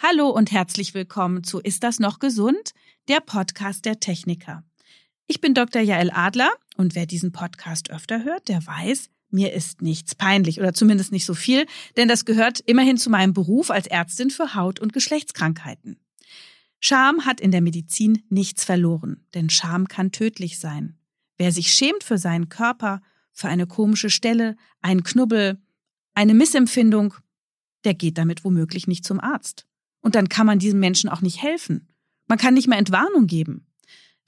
Hallo und herzlich willkommen zu Ist das noch gesund? Der Podcast der Techniker. Ich bin Dr. Jael Adler und wer diesen Podcast öfter hört, der weiß, mir ist nichts peinlich oder zumindest nicht so viel, denn das gehört immerhin zu meinem Beruf als Ärztin für Haut- und Geschlechtskrankheiten. Scham hat in der Medizin nichts verloren, denn Scham kann tödlich sein. Wer sich schämt für seinen Körper, für eine komische Stelle, einen Knubbel, eine Missempfindung, der geht damit womöglich nicht zum Arzt. Und dann kann man diesem Menschen auch nicht helfen. Man kann nicht mehr Entwarnung geben.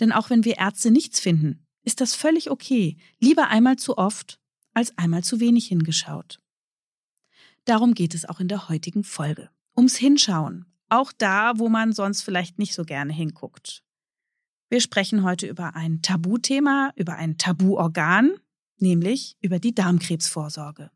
Denn auch wenn wir Ärzte nichts finden, ist das völlig okay. Lieber einmal zu oft als einmal zu wenig hingeschaut. Darum geht es auch in der heutigen Folge. Ums Hinschauen. Auch da, wo man sonst vielleicht nicht so gerne hinguckt. Wir sprechen heute über ein Tabuthema, über ein Tabuorgan, nämlich über die Darmkrebsvorsorge.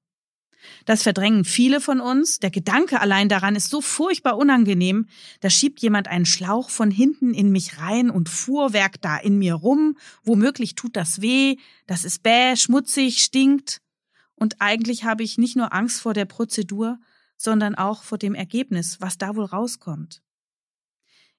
Das verdrängen viele von uns. Der Gedanke allein daran ist so furchtbar unangenehm. Da schiebt jemand einen Schlauch von hinten in mich rein und Fuhrwerk da in mir rum. Womöglich tut das weh. Das ist bäh, schmutzig, stinkt. Und eigentlich habe ich nicht nur Angst vor der Prozedur, sondern auch vor dem Ergebnis, was da wohl rauskommt.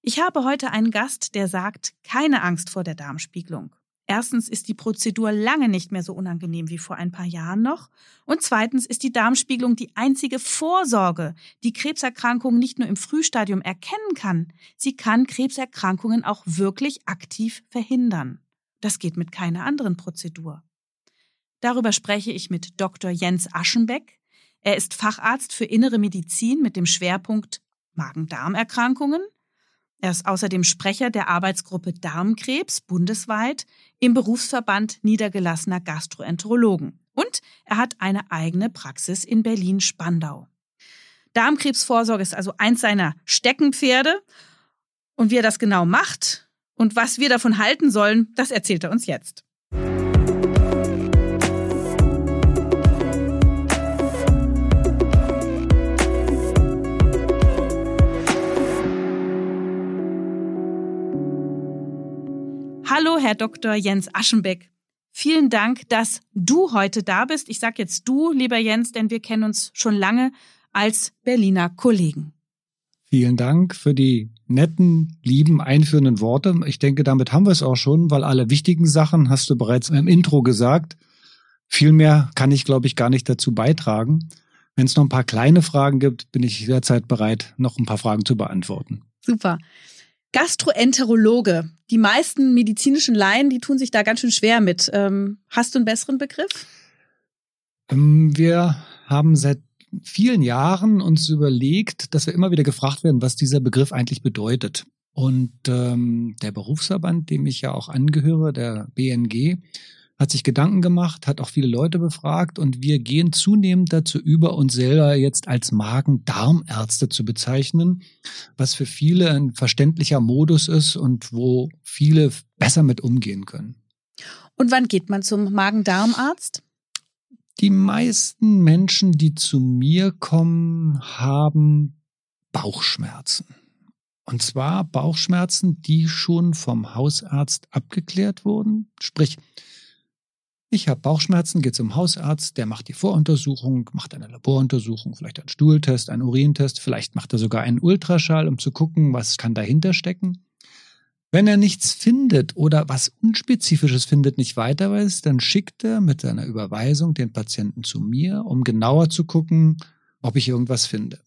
Ich habe heute einen Gast, der sagt, keine Angst vor der Darmspiegelung. Erstens ist die Prozedur lange nicht mehr so unangenehm wie vor ein paar Jahren noch. Und zweitens ist die Darmspiegelung die einzige Vorsorge, die Krebserkrankungen nicht nur im Frühstadium erkennen kann, sie kann Krebserkrankungen auch wirklich aktiv verhindern. Das geht mit keiner anderen Prozedur. Darüber spreche ich mit Dr. Jens Aschenbeck. Er ist Facharzt für innere Medizin mit dem Schwerpunkt Magen-Darm-Erkrankungen er ist außerdem Sprecher der Arbeitsgruppe Darmkrebs bundesweit im Berufsverband niedergelassener Gastroenterologen. Und er hat eine eigene Praxis in Berlin-Spandau. Darmkrebsvorsorge ist also eins seiner Steckenpferde. Und wie er das genau macht und was wir davon halten sollen, das erzählt er uns jetzt. Herr Dr. Jens Aschenbeck. Vielen Dank, dass du heute da bist. Ich sage jetzt du, lieber Jens, denn wir kennen uns schon lange als Berliner Kollegen. Vielen Dank für die netten, lieben, einführenden Worte. Ich denke, damit haben wir es auch schon, weil alle wichtigen Sachen hast du bereits im Intro gesagt. Viel mehr kann ich, glaube ich, gar nicht dazu beitragen. Wenn es noch ein paar kleine Fragen gibt, bin ich jederzeit bereit, noch ein paar Fragen zu beantworten. Super. Gastroenterologe. Die meisten medizinischen Laien, die tun sich da ganz schön schwer mit. Ähm, hast du einen besseren Begriff? Ähm, wir haben seit vielen Jahren uns überlegt, dass wir immer wieder gefragt werden, was dieser Begriff eigentlich bedeutet. Und ähm, der Berufsverband, dem ich ja auch angehöre, der BNG, hat sich Gedanken gemacht, hat auch viele Leute befragt und wir gehen zunehmend dazu über, uns selber jetzt als Magen-Darm-Ärzte zu bezeichnen, was für viele ein verständlicher Modus ist und wo viele besser mit umgehen können. Und wann geht man zum Magen-Darm-Arzt? Die meisten Menschen, die zu mir kommen, haben Bauchschmerzen. Und zwar Bauchschmerzen, die schon vom Hausarzt abgeklärt wurden. Sprich, ich habe Bauchschmerzen, geht zum Hausarzt, der macht die Voruntersuchung, macht eine Laboruntersuchung, vielleicht einen Stuhltest, einen Urintest, vielleicht macht er sogar einen Ultraschall, um zu gucken, was kann dahinter stecken. Wenn er nichts findet oder was Unspezifisches findet, nicht weiter weiß, dann schickt er mit seiner Überweisung den Patienten zu mir, um genauer zu gucken, ob ich irgendwas finde.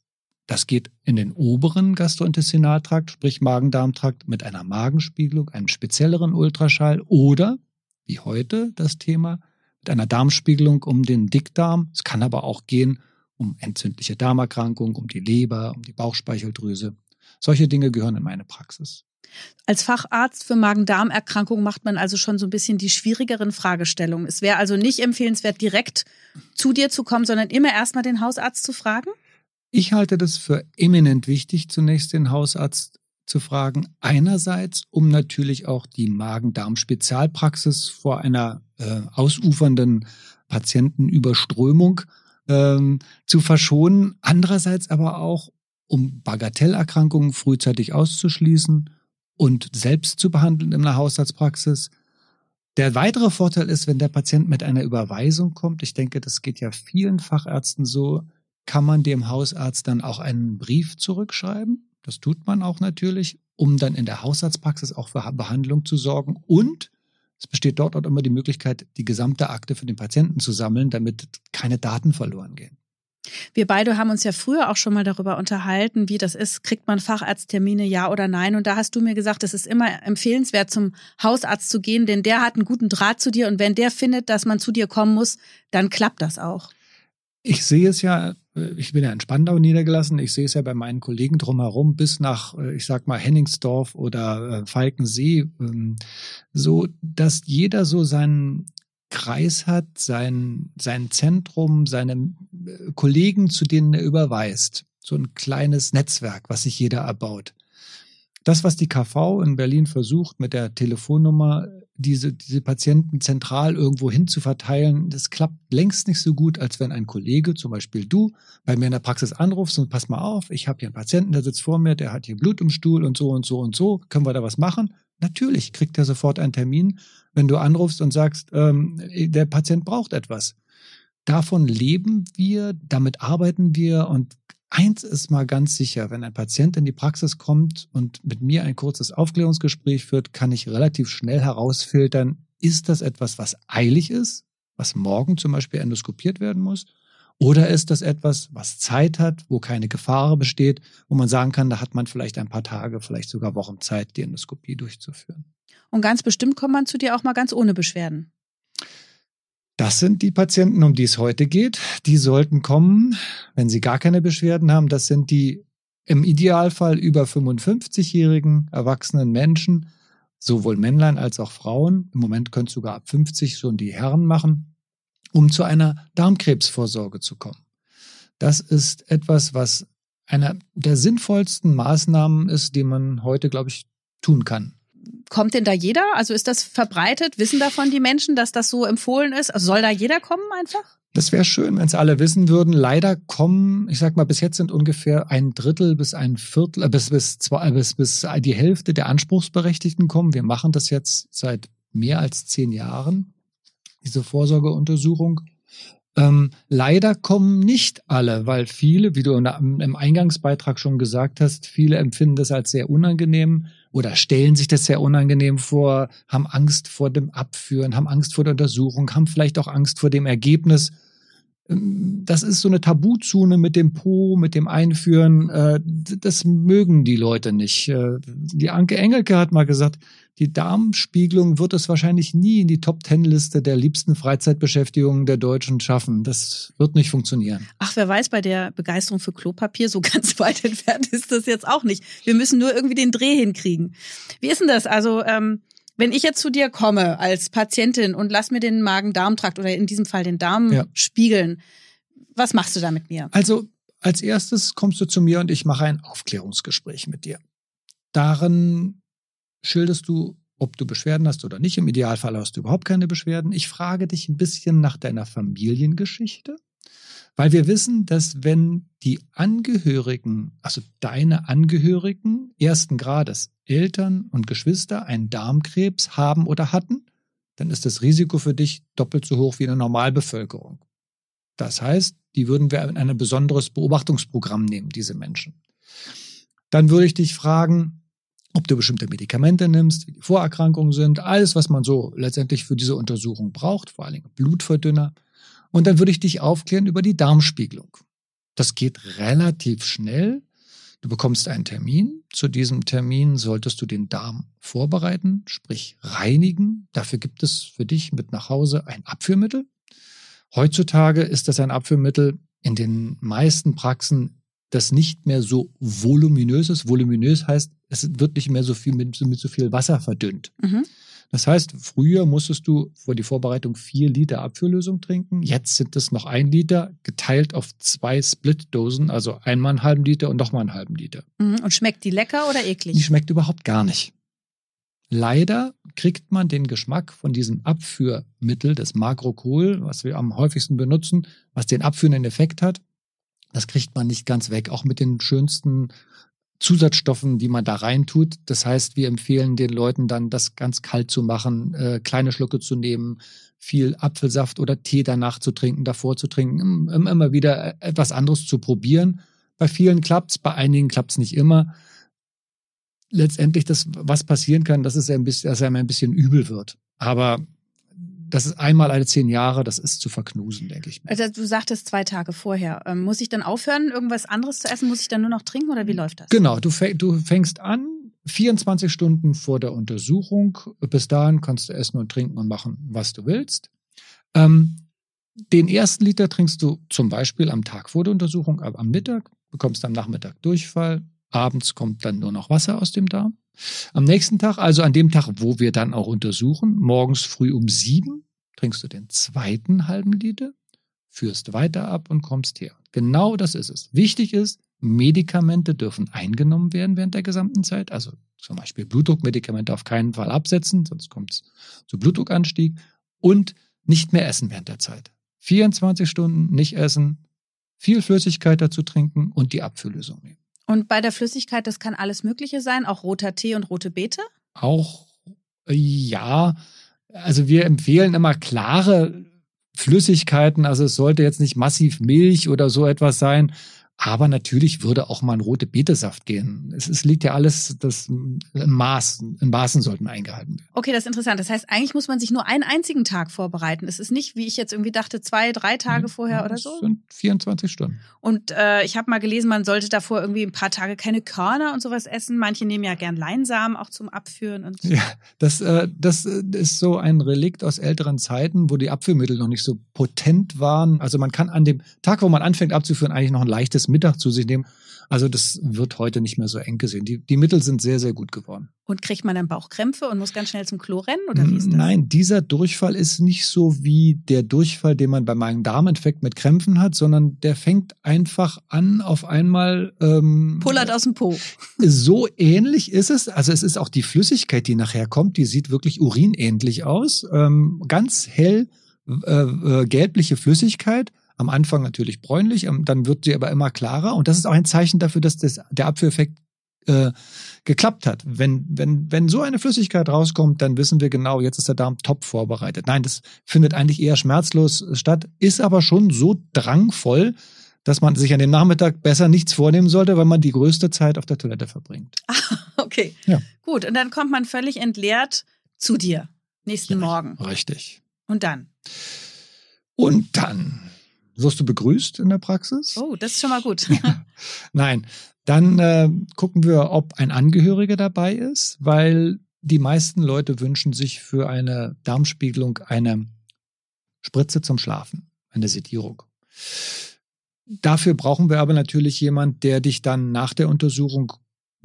Das geht in den oberen Gastrointestinaltrakt, sprich Magen-Darm-Trakt, mit einer Magenspiegelung, einem spezielleren Ultraschall oder wie heute das Thema, mit einer Darmspiegelung um den Dickdarm. Es kann aber auch gehen um entzündliche Darmerkrankung, um die Leber, um die Bauchspeicheldrüse. Solche Dinge gehören in meine Praxis. Als Facharzt für Magen-Darm-Erkrankungen macht man also schon so ein bisschen die schwierigeren Fragestellungen. Es wäre also nicht empfehlenswert, direkt zu dir zu kommen, sondern immer erstmal den Hausarzt zu fragen? Ich halte das für eminent wichtig, zunächst den Hausarzt zu fragen. Einerseits, um natürlich auch die Magen-Darm-Spezialpraxis vor einer äh, ausufernden Patientenüberströmung ähm, zu verschonen. Andererseits aber auch, um Bagatellerkrankungen frühzeitig auszuschließen und selbst zu behandeln in der Hausarztpraxis. Der weitere Vorteil ist, wenn der Patient mit einer Überweisung kommt, ich denke, das geht ja vielen Fachärzten so, kann man dem Hausarzt dann auch einen Brief zurückschreiben Das tut man auch natürlich, um dann in der Hausarztpraxis auch für Behandlung zu sorgen. Und es besteht dort auch immer die Möglichkeit, die gesamte Akte für den Patienten zu sammeln, damit keine Daten verloren gehen. Wir beide haben uns ja früher auch schon mal darüber unterhalten, wie das ist. Kriegt man Facharzttermine, ja oder nein? Und da hast du mir gesagt, es ist immer empfehlenswert, zum Hausarzt zu gehen, denn der hat einen guten Draht zu dir. Und wenn der findet, dass man zu dir kommen muss, dann klappt das auch. Ich sehe es ja, äh, ich bin ja in Spandau niedergelassen, ich sehe es ja bei meinen Kollegen drumherum bis nach, äh, ich sag mal, Henningsdorf oder äh, Falkensee, ähm, so, dass jeder so seinen Kreis hat, sein, sein Zentrum, seine Kollegen, zu denen er überweist. So ein kleines Netzwerk, was sich jeder erbaut. Das, was die KV in Berlin versucht, mit der Telefonnummer diese, diese Patienten zentral irgendwo hin zu verteilen, das klappt längst nicht so gut, als wenn ein Kollege, zum Beispiel du, bei mir in der Praxis anrufst und pass mal auf, ich habe hier einen Patienten, der sitzt vor mir, der hat hier Blut im Stuhl und so und so und so, können wir da was machen? Natürlich kriegt er sofort einen Termin, wenn du anrufst und sagst, ähm, der Patient braucht etwas. Davon leben wir, damit arbeiten wir und eins ist mal ganz sicher, wenn ein Patient in die Praxis kommt und mit mir ein kurzes Aufklärungsgespräch führt, kann ich relativ schnell herausfiltern, ist das etwas, was eilig ist, was morgen zum Beispiel endoskopiert werden muss? Oder ist das etwas, was Zeit hat, wo keine Gefahr besteht, wo man sagen kann, da hat man vielleicht ein paar Tage, vielleicht sogar Wochen Zeit, die Endoskopie durchzuführen? Und ganz bestimmt kommt man zu dir auch mal ganz ohne Beschwerden. Das sind die Patienten, um die es heute geht. Die sollten kommen, wenn sie gar keine Beschwerden haben. Das sind die im Idealfall über 55-jährigen erwachsenen Menschen, sowohl Männlein als auch Frauen. Im Moment können sogar ab 50 schon die Herren machen um zu einer Darmkrebsvorsorge zu kommen. Das ist etwas, was einer der sinnvollsten Maßnahmen ist, die man heute, glaube ich, tun kann. Kommt denn da jeder? Also ist das verbreitet? Wissen davon die Menschen, dass das so empfohlen ist? Also soll da jeder kommen einfach? Das wäre schön, wenn es alle wissen würden. Leider kommen, ich sag mal, bis jetzt sind ungefähr ein Drittel bis ein Viertel, äh, bis, bis, zwei, bis, bis die Hälfte der Anspruchsberechtigten kommen. Wir machen das jetzt seit mehr als zehn Jahren diese Vorsorgeuntersuchung. Ähm, leider kommen nicht alle, weil viele, wie du im Eingangsbeitrag schon gesagt hast, viele empfinden das als sehr unangenehm oder stellen sich das sehr unangenehm vor, haben Angst vor dem Abführen, haben Angst vor der Untersuchung, haben vielleicht auch Angst vor dem Ergebnis. Ähm, das ist so eine Tabuzone mit dem Po, mit dem Einführen. Äh, das mögen die Leute nicht. Äh, die Anke Engelke hat mal gesagt, die Darmspiegelung wird es wahrscheinlich nie in die Top-Ten-Liste der liebsten Freizeitbeschäftigungen der Deutschen schaffen. Das wird nicht funktionieren. Ach, wer weiß, bei der Begeisterung für Klopapier so ganz weit entfernt ist das jetzt auch nicht. Wir müssen nur irgendwie den Dreh hinkriegen. Wie ist denn das? Also, ähm, wenn ich jetzt zu dir komme als Patientin und lass mir den Magen-Darm-Trakt oder in diesem Fall den Darm ja. spiegeln, was machst du da mit mir? Also, als erstes kommst du zu mir und ich mache ein Aufklärungsgespräch mit dir. Darin schilderst du, ob du Beschwerden hast oder nicht. Im Idealfall hast du überhaupt keine Beschwerden. Ich frage dich ein bisschen nach deiner Familiengeschichte, weil wir wissen, dass wenn die Angehörigen, also deine Angehörigen ersten Grades, Eltern und Geschwister einen Darmkrebs haben oder hatten, dann ist das Risiko für dich doppelt so hoch wie in der Normalbevölkerung. Das heißt, die würden wir in ein besonderes Beobachtungsprogramm nehmen, diese Menschen. Dann würde ich dich fragen, ob du bestimmte Medikamente nimmst, wie die Vorerkrankungen sind, alles, was man so letztendlich für diese Untersuchung braucht, vor allen Dingen Blutverdünner. Und dann würde ich dich aufklären über die Darmspiegelung. Das geht relativ schnell. Du bekommst einen Termin. Zu diesem Termin solltest du den Darm vorbereiten, sprich reinigen. Dafür gibt es für dich mit nach Hause ein Abführmittel. Heutzutage ist das ein Abführmittel in den meisten Praxen das nicht mehr so voluminös ist. Voluminös heißt, es wird nicht mehr so viel mit, mit so viel Wasser verdünnt. Mhm. Das heißt, früher musstest du vor die Vorbereitung vier Liter Abführlösung trinken. Jetzt sind es noch ein Liter geteilt auf zwei Split-Dosen, also einmal einen halben Liter und nochmal einen halben Liter. Mhm. Und schmeckt die lecker oder eklig? Die schmeckt überhaupt gar nicht. Leider kriegt man den Geschmack von diesem Abführmittel, des Makrokol, was wir am häufigsten benutzen, was den abführenden Effekt hat, das kriegt man nicht ganz weg, auch mit den schönsten Zusatzstoffen, die man da reintut. Das heißt, wir empfehlen den Leuten dann, das ganz kalt zu machen, äh, kleine Schlucke zu nehmen, viel Apfelsaft oder Tee danach zu trinken, davor zu trinken, immer wieder etwas anderes zu probieren, Bei vielen klappt's, bei einigen klappt's nicht immer. Letztendlich das, was passieren kann, dass es ein bisschen, dass einem ein bisschen übel wird. Aber das ist einmal alle zehn Jahre, das ist zu verknusen, denke ich. Also du sagtest zwei Tage vorher. Ähm, muss ich dann aufhören, irgendwas anderes zu essen? Muss ich dann nur noch trinken oder wie läuft das? Genau, du, du fängst an, 24 Stunden vor der Untersuchung. Bis dahin kannst du essen und trinken und machen, was du willst. Ähm, den ersten Liter trinkst du zum Beispiel am Tag vor der Untersuchung, aber am Mittag, bekommst am Nachmittag Durchfall. Abends kommt dann nur noch Wasser aus dem Darm. Am nächsten Tag, also an dem Tag, wo wir dann auch untersuchen, morgens früh um sieben, trinkst du den zweiten halben Liter, führst weiter ab und kommst her. Genau das ist es. Wichtig ist, Medikamente dürfen eingenommen werden während der gesamten Zeit. Also zum Beispiel Blutdruckmedikamente auf keinen Fall absetzen, sonst kommt es zu Blutdruckanstieg. Und nicht mehr essen während der Zeit. 24 Stunden nicht essen, viel Flüssigkeit dazu trinken und die Abführlösung nehmen. Und bei der Flüssigkeit, das kann alles Mögliche sein, auch roter Tee und rote Beete? Auch, äh, ja. Also wir empfehlen immer klare Flüssigkeiten. Also es sollte jetzt nicht massiv Milch oder so etwas sein. Aber natürlich würde auch mal ein rote Betesaft gehen. Es, es liegt ja alles, das im Maß, in Maßen sollten eingehalten werden. Okay, das ist interessant. Das heißt, eigentlich muss man sich nur einen einzigen Tag vorbereiten. Es ist nicht, wie ich jetzt irgendwie dachte, zwei, drei Tage ja, vorher oder so. Das sind 24 Stunden. Und äh, ich habe mal gelesen, man sollte davor irgendwie ein paar Tage keine Körner und sowas essen. Manche nehmen ja gern Leinsamen auch zum Abführen. Und ja, das, äh, das äh, ist so ein Relikt aus älteren Zeiten, wo die Abführmittel noch nicht so potent waren. Also man kann an dem Tag, wo man anfängt abzuführen, eigentlich noch ein leichtes Mittag zu sich nehmen. Also das wird heute nicht mehr so eng gesehen. Die, die Mittel sind sehr, sehr gut geworden. Und kriegt man dann Bauchkrämpfe und muss ganz schnell zum Klo rennen? Oder wie ist das? Nein, dieser Durchfall ist nicht so wie der Durchfall, den man bei meinem Darminfekt mit Krämpfen hat, sondern der fängt einfach an auf einmal. Ähm, Pullert aus dem Po. So ähnlich ist es. Also es ist auch die Flüssigkeit, die nachher kommt, die sieht wirklich urinähnlich aus. Ähm, ganz hell äh, äh, gelbliche Flüssigkeit am Anfang natürlich bräunlich, ähm, dann wird sie aber immer klarer. Und das ist auch ein Zeichen dafür, dass das, der Abführeffekt äh, geklappt hat. Wenn, wenn, wenn so eine Flüssigkeit rauskommt, dann wissen wir genau, jetzt ist der Darm top vorbereitet. Nein, das findet eigentlich eher schmerzlos statt, ist aber schon so drangvoll, dass man sich an dem Nachmittag besser nichts vornehmen sollte, weil man die größte Zeit auf der Toilette verbringt. okay. Ja. Gut, und dann kommt man völlig entleert zu dir nächsten ja, Morgen. Richtig. Und dann? Und dann wirst du begrüßt in der Praxis? Oh, das ist schon mal gut. Nein, dann äh, gucken wir, ob ein Angehöriger dabei ist, weil die meisten Leute wünschen sich für eine Darmspiegelung eine Spritze zum Schlafen, eine Sedierung. Dafür brauchen wir aber natürlich jemand, der dich dann nach der Untersuchung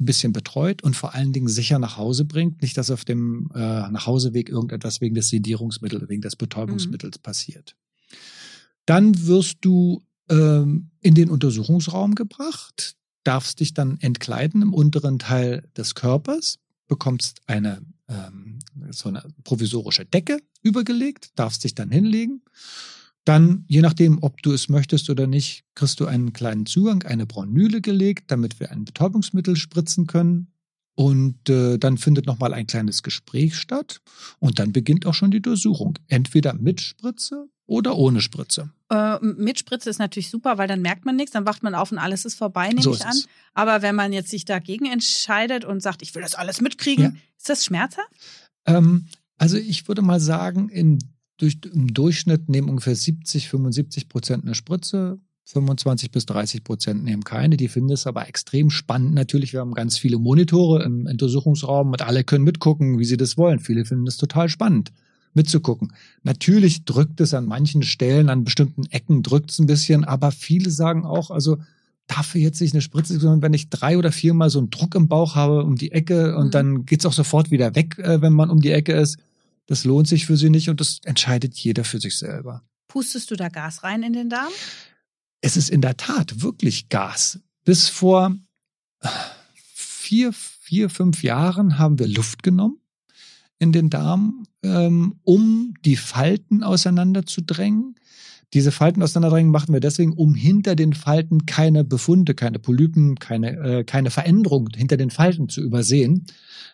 ein bisschen betreut und vor allen Dingen sicher nach Hause bringt. Nicht, dass auf dem äh, Nachhauseweg irgendetwas wegen des Sedierungsmittels, wegen des Betäubungsmittels mhm. passiert. Dann wirst du ähm, in den Untersuchungsraum gebracht, darfst dich dann entkleiden im unteren Teil des Körpers, bekommst eine ähm, so eine provisorische Decke übergelegt, darfst dich dann hinlegen. Dann, je nachdem, ob du es möchtest oder nicht, kriegst du einen kleinen Zugang, eine Braunüle gelegt, damit wir ein Betäubungsmittel spritzen können. Und äh, dann findet nochmal ein kleines Gespräch statt und dann beginnt auch schon die Durchsuchung. Entweder mit Spritze oder ohne Spritze? Äh, mit Spritze ist natürlich super, weil dann merkt man nichts, dann wacht man auf und alles ist vorbei, nehme so ich an. Aber wenn man jetzt sich dagegen entscheidet und sagt, ich will das alles mitkriegen, ja. ist das schmerzhaft? Ähm, also ich würde mal sagen, in, durch, im Durchschnitt nehmen ungefähr 70, 75 Prozent eine Spritze, 25 bis 30 Prozent nehmen keine. Die finden es aber extrem spannend. Natürlich, wir haben ganz viele Monitore im Untersuchungsraum und alle können mitgucken, wie sie das wollen. Viele finden das total spannend mitzugucken. Natürlich drückt es an manchen Stellen, an bestimmten Ecken drückt es ein bisschen, aber viele sagen auch, also dafür jetzt nicht eine Spritze, sondern wenn ich drei oder viermal so einen Druck im Bauch habe um die Ecke und mhm. dann geht's auch sofort wieder weg, äh, wenn man um die Ecke ist. Das lohnt sich für sie nicht und das entscheidet jeder für sich selber. Pustest du da Gas rein in den Darm? Es ist in der Tat wirklich Gas. Bis vor vier, vier, fünf Jahren haben wir Luft genommen in den Darm, ähm, um die Falten auseinanderzudrängen. Diese Falten auseinanderdrängen machen wir deswegen, um hinter den Falten keine Befunde, keine Polypen, keine, äh, keine Veränderung hinter den Falten zu übersehen.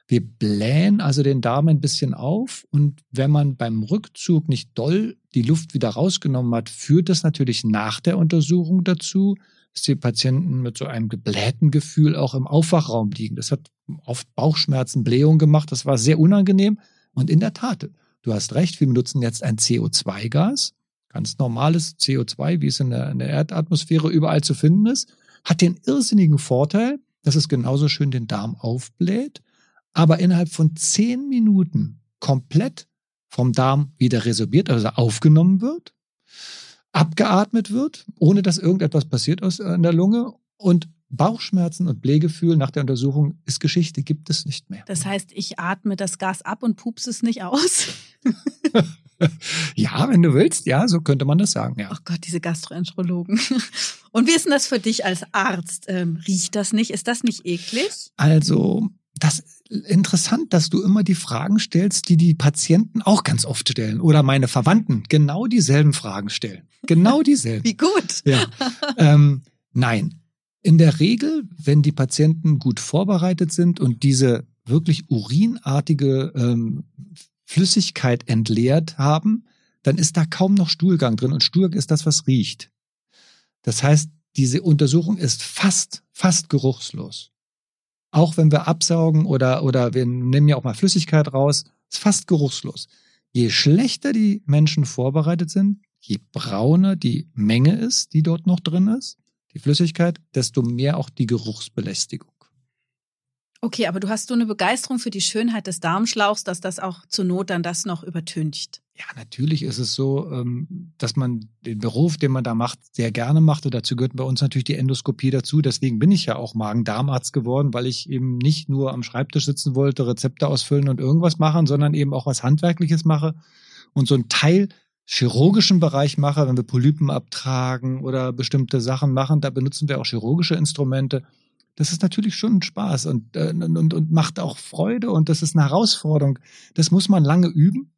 Wir blähen also den Darm ein bisschen auf und wenn man beim Rückzug nicht doll die Luft wieder rausgenommen hat, führt das natürlich nach der Untersuchung dazu, dass die Patienten mit so einem geblähten Gefühl auch im Aufwachraum liegen. Das hat oft Bauchschmerzen, Blähung gemacht. Das war sehr unangenehm. Und in der Tat, du hast recht, wir benutzen jetzt ein CO2-Gas, ganz normales CO2, wie es in der, in der Erdatmosphäre überall zu finden ist, hat den irrsinnigen Vorteil, dass es genauso schön den Darm aufbläht, aber innerhalb von zehn Minuten komplett vom Darm wieder resorbiert, also aufgenommen wird, abgeatmet wird, ohne dass irgendetwas passiert aus äh, in der Lunge und Bauchschmerzen und Blähgefühl nach der Untersuchung ist Geschichte, gibt es nicht mehr. Das heißt, ich atme das Gas ab und pups es nicht aus? ja, wenn du willst, ja, so könnte man das sagen, ja. Ach Gott, diese Gastroenterologen. Und wie ist denn das für dich als Arzt? Ähm, riecht das nicht? Ist das nicht eklig? Also, das interessant, dass du immer die Fragen stellst, die die Patienten auch ganz oft stellen oder meine Verwandten genau dieselben Fragen stellen. Genau dieselben. Wie gut. Ja. Ähm, nein. In der Regel, wenn die Patienten gut vorbereitet sind und diese wirklich urinartige ähm, Flüssigkeit entleert haben, dann ist da kaum noch Stuhlgang drin und Stuhlgang ist das, was riecht. Das heißt, diese Untersuchung ist fast, fast geruchslos. Auch wenn wir absaugen oder, oder wir nehmen ja auch mal Flüssigkeit raus, ist fast geruchslos. Je schlechter die Menschen vorbereitet sind, je brauner die Menge ist, die dort noch drin ist, die Flüssigkeit, desto mehr auch die Geruchsbelästigung. Okay, aber du hast so eine Begeisterung für die Schönheit des Darmschlauchs, dass das auch zur Not dann das noch übertüncht. Ja, natürlich ist es so, ähm, dass man den Beruf, den man da macht, sehr gerne macht. Und dazu gehört bei uns natürlich die Endoskopie dazu. Deswegen bin ich ja auch Magen-Darm-Arzt geworden, weil ich eben nicht nur am Schreibtisch sitzen wollte, Rezepte ausfüllen und irgendwas machen, sondern eben auch was Handwerkliches mache und so ein Teil chirurgischen Bereich mache, wenn wir Polypen abtragen oder bestimmte Sachen machen, da benutzen wir auch chirurgische Instrumente das ist natürlich schon ein Spaß und, äh, und, und, und macht auch Freude und das ist eine Herausforderung. Das muss man lange üben.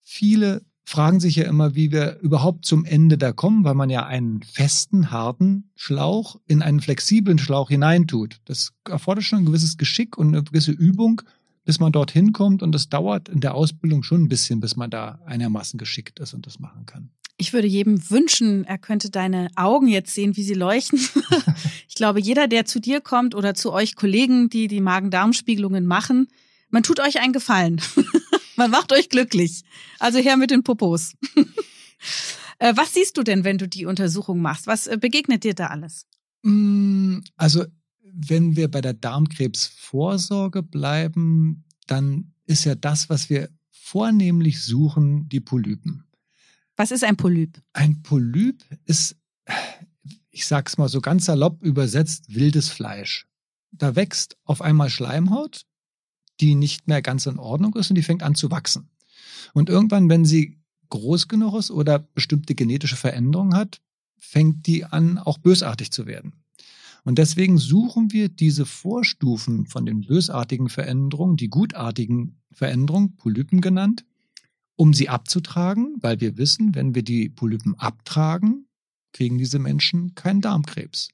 Viele fragen sich ja immer, wie wir überhaupt zum Ende da kommen, weil man ja einen festen, harten Schlauch in einen flexiblen Schlauch hineintut. Das erfordert schon ein gewisses Geschick und eine gewisse Übung, bis man dorthin kommt. Und das dauert in der Ausbildung schon ein bisschen, bis man da einigermaßen geschickt ist und das machen kann. Ich würde jedem wünschen, er könnte deine Augen jetzt sehen, wie sie leuchten. ich glaube, jeder, der zu dir kommt oder zu euch Kollegen, die die Magen-Darm-Spiegelungen machen, man tut euch einen Gefallen. man macht euch glücklich. Also her mit den Popos. Äh, was siehst du denn, wenn du die Untersuchung machst? Was äh, begegnet dir da alles? Mm, also, wenn wir bei der Darmkrebsvorsorge bleiben, dann ist ja das, was wir vornehmlich suchen, die Polypen. Was ist ein Polyp? Ein Polyp ist, ich sag's mal so ganz salopp übersetzt, wildes Fleisch. Da wächst auf einmal Schleimhaut, die nicht mehr ganz in Ordnung ist und die fängt an zu wachsen. Und irgendwann, wenn sie groß genug ist oder bestimmte genetische Veränderungen hat, fängt die an, auch bösartig zu werden. Und deswegen suchen wir diese Vorstufen von den bösartigen Veränderungen, die gutartigen Veränderungen, Polypen genannt, um sie abzutragen, weil wir wissen, wenn wir die Polypen abtragen, kriegen diese Menschen keinen Darmkrebs.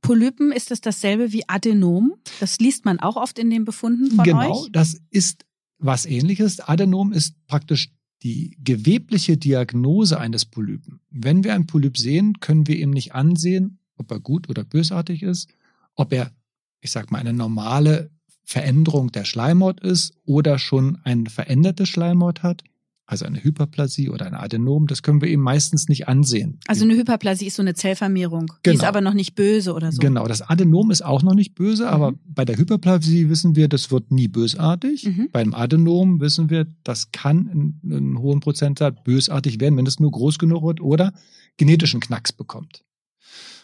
Polypen, ist das dasselbe wie Adenom? Das liest man auch oft in den Befunden von genau, euch? Genau, das ist was ähnliches. Adenom ist praktisch die gewebliche Diagnose eines Polypen. Wenn wir einen Polyp sehen, können wir ihm nicht ansehen, ob er gut oder bösartig ist, ob er, ich sag mal, eine normale Veränderung der Schleimhaut ist oder schon ein verändertes Schleimhaut hat, also eine Hyperplasie oder ein Adenom, das können wir eben meistens nicht ansehen. Also eine Hyperplasie ist so eine Zellvermehrung, genau. die ist genau. aber noch nicht böse oder so. Genau, das Adenom ist auch noch nicht böse, mhm. aber bei der Hyperplasie wissen wir, das wird nie bösartig. Mhm. Beim Adenom wissen wir, das kann in, in einem hohen Prozentsatz bösartig werden, wenn es nur groß genug wird oder genetischen Knacks bekommt.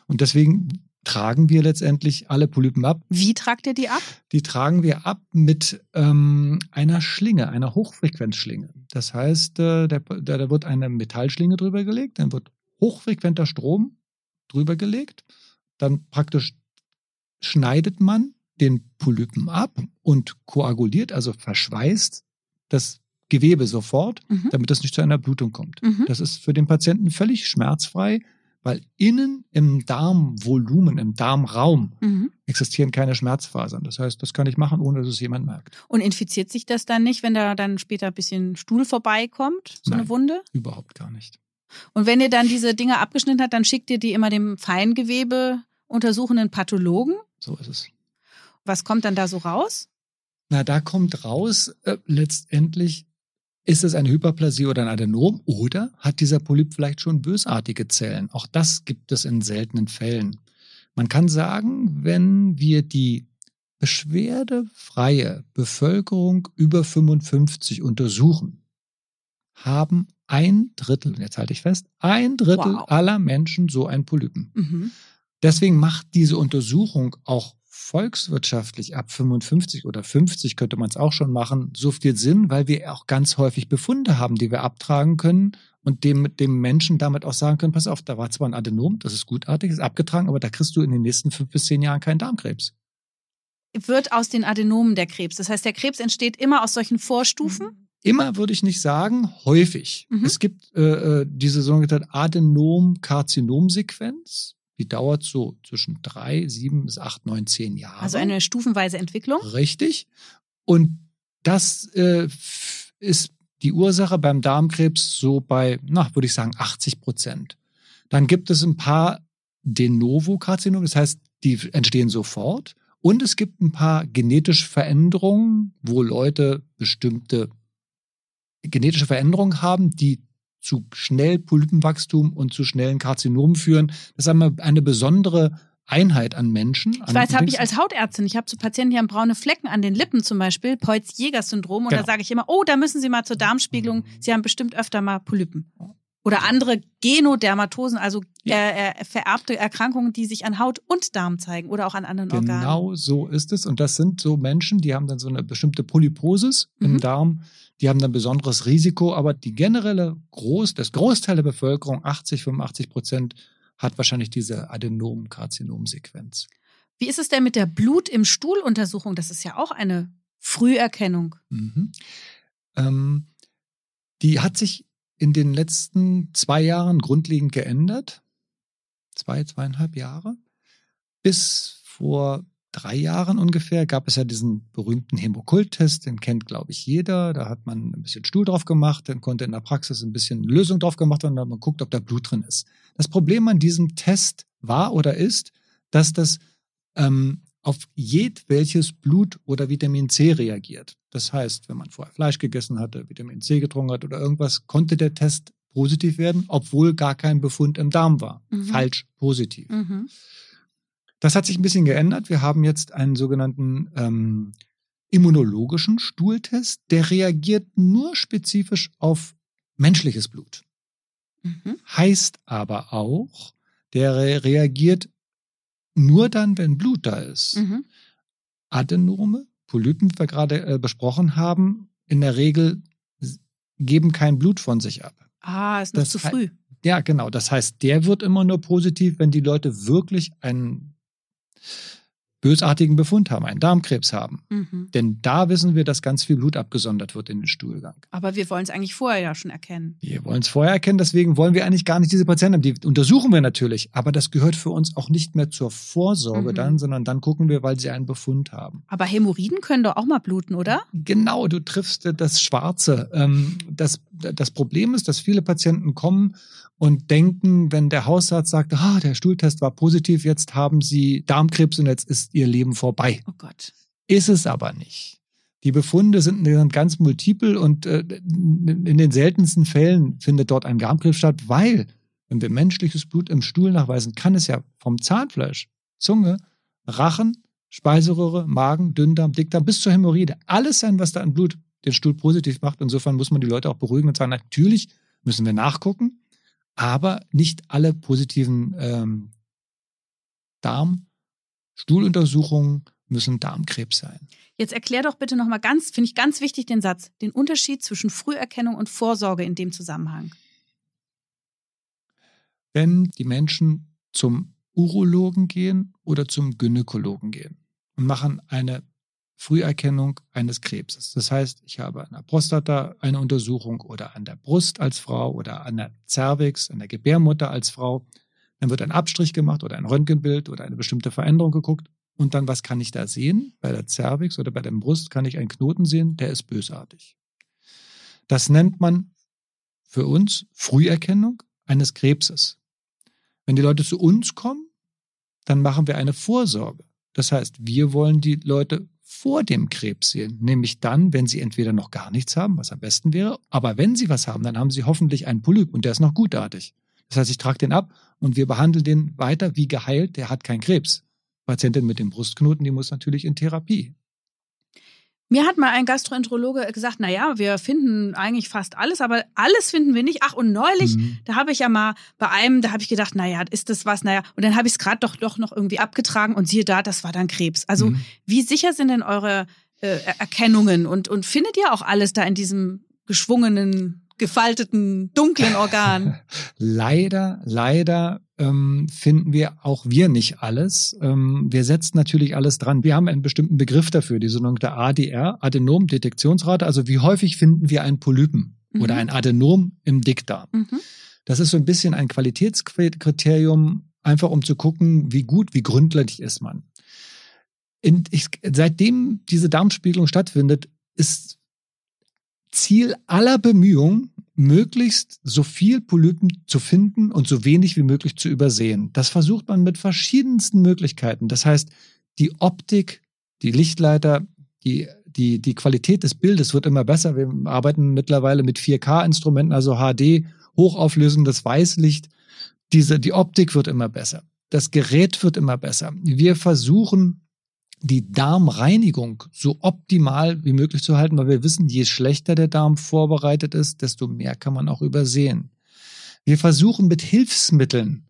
Und deswegen tragen wir letztendlich alle Polypen ab. Wie tragt ihr die ab? Die tragen wir ab mit ähm, einer Schlinge, einer Hochfrequenzschlinge. Das heißt, äh, da, da wird eine Metallschlinge drüber gelegt, dann wird hochfrequenter Strom drüber gelegt, dann praktisch schneidet man den Polypen ab und koaguliert, also verschweißt das Gewebe sofort, mhm. damit es nicht zu einer Blutung kommt. Mhm. Das ist für den Patienten völlig schmerzfrei weil innen im Darmvolumen, im Darmraum mhm. existieren keine Schmerzfasern. Das heißt, das kann ich machen, ohne dass es jemand merkt. Und infiziert sich das dann nicht, wenn da dann später ein bisschen Stuhl vorbeikommt, so Nein, eine Wunde? Überhaupt gar nicht. Und wenn ihr dann diese Dinge abgeschnitten habt, dann schickt ihr die immer dem Feingewebe untersuchenden Pathologen? So ist es. Was kommt dann da so raus? Na, da kommt raus, äh, letztendlich ist es eine Hyperplasie oder ein Adenom oder hat dieser Polyp vielleicht schon bösartige Zellen? Auch das gibt es in seltenen Fällen. Man kann sagen, wenn wir die beschwerdefreie Bevölkerung über 55 untersuchen, haben ein Drittel, und jetzt halte ich fest, ein Drittel wow. aller Menschen so ein Polypen. Mhm. Deswegen macht diese Untersuchung auch volkswirtschaftlich ab 55 oder 50 könnte man es auch schon machen, so viel Sinn, weil wir auch ganz häufig Befunde haben, die wir abtragen können und dem, dem Menschen damit auch sagen können, pass auf, da war zwar ein Adenom, das ist gutartig, ist abgetragen, aber da kriegst du in den nächsten fünf bis zehn Jahren keinen Darmkrebs. Wird aus den Adenomen der Krebs. Das heißt, der Krebs entsteht immer aus solchen Vorstufen? Immer würde ich nicht sagen, häufig. Mhm. Es gibt äh, äh diese sogenannte Adenom-Karzinom-Sequenz. Die dauert so zwischen drei, sieben bis acht, neun, zehn Jahre. Also eine stufenweise Entwicklung? Richtig. Und das äh, ist die Ursache beim Darmkrebs so bei, na, würde ich sagen, 80 Prozent. Dann gibt es ein paar De novo Karzinome, das heißt, die entstehen sofort. Und es gibt ein paar genetische Veränderungen, wo Leute bestimmte genetische Veränderungen haben, die zu schnell Polypenwachstum und zu schnellen Karzinomen führen. Das ist einmal eine besondere Einheit an Menschen. Ich weiß, habe ich als Hautärztin. Ich habe zu Patienten, die haben braune Flecken an den Lippen zum Beispiel, Peutz-Jäger-Syndrom. Und genau. da sage ich immer, oh, da müssen Sie mal zur Darmspiegelung. Sie haben bestimmt öfter mal Polypen. Oder andere Genodermatosen, also äh, äh, vererbte Erkrankungen, die sich an Haut und Darm zeigen oder auch an anderen genau Organen. Genau so ist es. Und das sind so Menschen, die haben dann so eine bestimmte Polyposis mhm. im Darm die haben ein besonderes Risiko, aber die generelle Groß, das Großteil der Bevölkerung, 80, 85 Prozent, hat wahrscheinlich diese Adenom-Karzinom-Sequenz. Wie ist es denn mit der Blut im Stuhl-Untersuchung? Das ist ja auch eine Früherkennung. Mhm. Ähm, die hat sich in den letzten zwei Jahren grundlegend geändert. Zwei, zweieinhalb Jahre. Bis vor drei Jahren ungefähr gab es ja diesen berühmten Hämokult-Test, den kennt, glaube ich, jeder. Da hat man ein bisschen Stuhl drauf gemacht, dann konnte in der Praxis ein bisschen Lösung drauf gemacht werden und dann hat man guckt, ob da Blut drin ist. Das Problem an diesem Test war oder ist, dass das ähm, auf jedwelches Blut oder Vitamin C reagiert. Das heißt, wenn man vorher Fleisch gegessen hatte, Vitamin C getrunken hat oder irgendwas, konnte der Test positiv werden, obwohl gar kein Befund im Darm war. Mhm. Falsch positiv. Mhm. Das hat sich ein bisschen geändert. Wir haben jetzt einen sogenannten ähm, immunologischen Stuhltest, der reagiert nur spezifisch auf menschliches Blut. Mhm. Heißt aber auch, der re reagiert nur dann, wenn Blut da ist. Mhm. Adenome, Polypen, die wir gerade äh, besprochen haben, in der Regel geben kein Blut von sich ab. Ah, ist noch das zu früh. Ja, genau. Das heißt, der wird immer nur positiv, wenn die Leute wirklich einen bösartigen Befund haben, einen Darmkrebs haben. Mhm. Denn da wissen wir, dass ganz viel Blut abgesondert wird in den Stuhlgang. Aber wir wollen es eigentlich vorher ja schon erkennen. Wir wollen es vorher erkennen, deswegen wollen wir eigentlich gar nicht diese Patienten haben. Die untersuchen wir natürlich, aber das gehört für uns auch nicht mehr zur Vorsorge mhm. dann, sondern dann gucken wir, weil sie einen Befund haben. Aber Hämorrhoiden können doch auch mal bluten, oder? Genau, du triffst das Schwarze. Ähm, das, das Problem ist, dass viele Patienten kommen und denken, wenn der Hausarzt sagt, ah, der Stuhltest war positiv, jetzt haben Sie Darmkrebs und jetzt ist Ihr Leben vorbei. Oh Gott. Ist es aber nicht. Die Befunde sind ganz multiple und äh, in den seltensten Fällen findet dort ein Darmkrebs statt, weil, wenn wir menschliches Blut im Stuhl nachweisen, kann es ja vom Zahnfleisch, Zunge, Rachen, Speiseröhre, Magen, Dünndarm, Dickdarm bis zur Hämorrhoide alles sein, was da an Blut den Stuhl positiv macht. Insofern muss man die Leute auch beruhigen und sagen, natürlich müssen wir nachgucken, aber nicht alle positiven ähm, Darm-Stuhluntersuchungen müssen Darmkrebs sein. Jetzt erklär doch bitte nochmal ganz, finde ich ganz wichtig den Satz, den Unterschied zwischen Früherkennung und Vorsorge in dem Zusammenhang. Wenn die Menschen zum Urologen gehen oder zum Gynäkologen gehen und machen eine Früherkennung eines Krebses. Das heißt, ich habe an der Prostata eine Untersuchung oder an der Brust als Frau oder an der Cervix, an der Gebärmutter als Frau. Dann wird ein Abstrich gemacht oder ein Röntgenbild oder eine bestimmte Veränderung geguckt. Und dann, was kann ich da sehen? Bei der Cervix oder bei der Brust kann ich einen Knoten sehen, der ist bösartig. Das nennt man für uns Früherkennung, eines Krebses. Wenn die Leute zu uns kommen, dann machen wir eine Vorsorge. Das heißt, wir wollen die Leute vor dem Krebs sehen, nämlich dann, wenn sie entweder noch gar nichts haben, was am besten wäre, aber wenn sie was haben, dann haben sie hoffentlich einen Polyp und der ist noch gutartig. Das heißt, ich trage den ab und wir behandeln den weiter wie geheilt, der hat keinen Krebs. Patientin mit dem Brustknoten, die muss natürlich in Therapie. Mir hat mal ein Gastroenterologe gesagt, na ja, wir finden eigentlich fast alles, aber alles finden wir nicht. Ach, und neulich, mhm. da habe ich ja mal bei einem, da habe ich gedacht, na ja, ist das was? Naja, und dann habe ich es gerade doch, doch noch irgendwie abgetragen und siehe da, das war dann Krebs. Also mhm. wie sicher sind denn eure äh, Erkennungen und, und findet ihr auch alles da in diesem geschwungenen gefalteten, dunklen Organ. leider, leider ähm, finden wir auch wir nicht alles. Ähm, wir setzen natürlich alles dran. Wir haben einen bestimmten Begriff dafür, die sogenannte ADR, Adenom-Detektionsrate. Also wie häufig finden wir einen Polypen mhm. oder ein Adenom im Dickdarm. Mhm. Das ist so ein bisschen ein Qualitätskriterium, einfach um zu gucken, wie gut, wie gründlich ist man. In, ich, seitdem diese Darmspiegelung stattfindet, ist Ziel aller Bemühungen, möglichst so viel Polypen zu finden und so wenig wie möglich zu übersehen. Das versucht man mit verschiedensten Möglichkeiten. Das heißt, die Optik, die Lichtleiter, die, die, die Qualität des Bildes wird immer besser. Wir arbeiten mittlerweile mit 4K-Instrumenten, also HD, hochauflösendes Weißlicht. Diese, die Optik wird immer besser. Das Gerät wird immer besser. Wir versuchen die Darmreinigung so optimal wie möglich zu halten, weil wir wissen, je schlechter der Darm vorbereitet ist, desto mehr kann man auch übersehen. Wir versuchen mit Hilfsmitteln